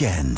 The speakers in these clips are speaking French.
Week-end.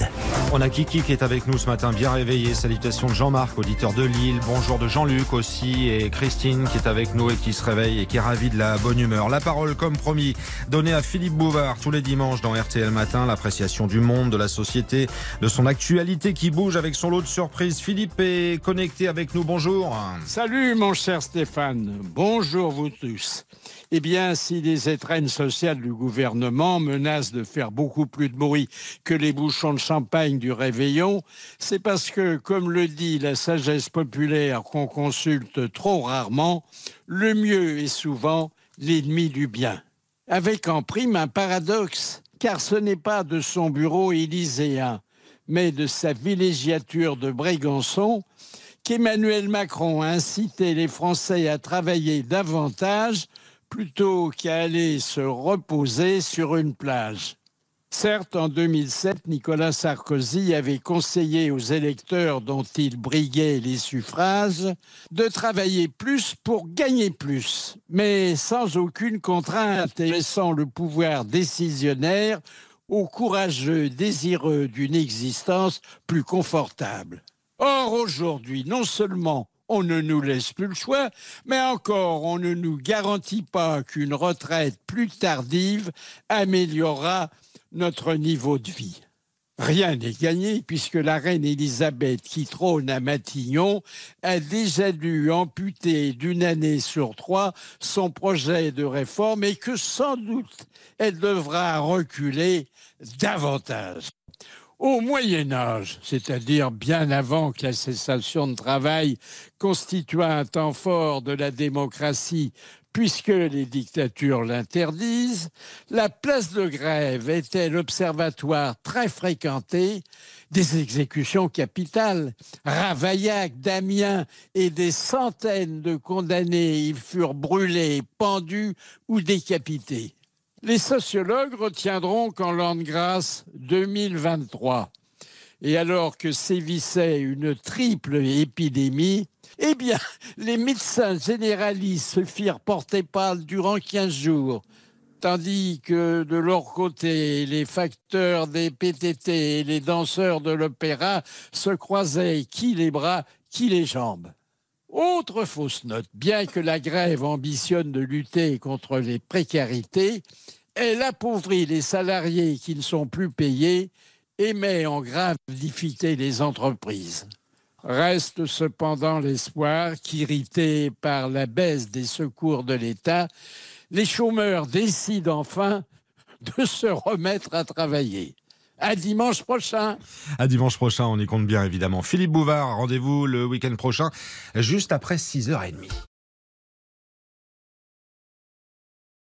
On a Kiki qui est avec nous ce matin, bien réveillé. Salutations de Jean-Marc, auditeur de Lille. Bonjour de Jean-Luc aussi et Christine qui est avec nous et qui se réveille et qui est ravie de la bonne humeur. La parole, comme promis, donnée à Philippe Bouvard tous les dimanches dans RTL Matin. L'appréciation du monde, de la société, de son actualité qui bouge avec son lot de surprises. Philippe est connecté avec nous. Bonjour. Salut mon cher Stéphane, bonjour vous tous. Eh bien, si les étrennes sociales du gouvernement menacent de faire beaucoup plus de bruit que les de champagne du réveillon, c'est parce que, comme le dit la sagesse populaire qu'on consulte trop rarement, le mieux est souvent l'ennemi du bien. Avec en prime un paradoxe, car ce n'est pas de son bureau élyséen, mais de sa villégiature de Brégançon qu'Emmanuel Macron a incité les Français à travailler davantage plutôt qu'à aller se reposer sur une plage. Certes, en 2007, Nicolas Sarkozy avait conseillé aux électeurs dont il briguait les suffrages de travailler plus pour gagner plus, mais sans aucune contrainte et laissant le pouvoir décisionnaire aux courageux désireux d'une existence plus confortable. Or, aujourd'hui, non seulement on ne nous laisse plus le choix, mais encore on ne nous garantit pas qu'une retraite plus tardive améliorera notre niveau de vie. Rien n'est gagné puisque la reine Élisabeth qui trône à Matignon a déjà dû amputer d'une année sur trois son projet de réforme et que sans doute elle devra reculer davantage. Au Moyen Âge, c'est-à-dire bien avant que la cessation de travail constitua un temps fort de la démocratie, puisque les dictatures l'interdisent, la place de grève était l'observatoire très fréquenté des exécutions capitales. Ravaillac, Damien et des centaines de condamnés y furent brûlés, pendus ou décapités. Les sociologues retiendront qu'en l'an de grâce 2023, et alors que sévissait une triple épidémie, eh bien, les médecins généralistes se firent porter pâle durant 15 jours, tandis que de leur côté, les facteurs des PTT et les danseurs de l'opéra se croisaient qui les bras, qui les jambes. Autre fausse note, bien que la grève ambitionne de lutter contre les précarités, elle appauvrit les salariés qui ne sont plus payés et met en grave difficulté les entreprises. Reste cependant l'espoir qu'irrités par la baisse des secours de l'État, les chômeurs décident enfin de se remettre à travailler. À dimanche prochain. À dimanche prochain, on y compte bien évidemment. Philippe Bouvard, rendez-vous le week-end prochain, juste après 6h30.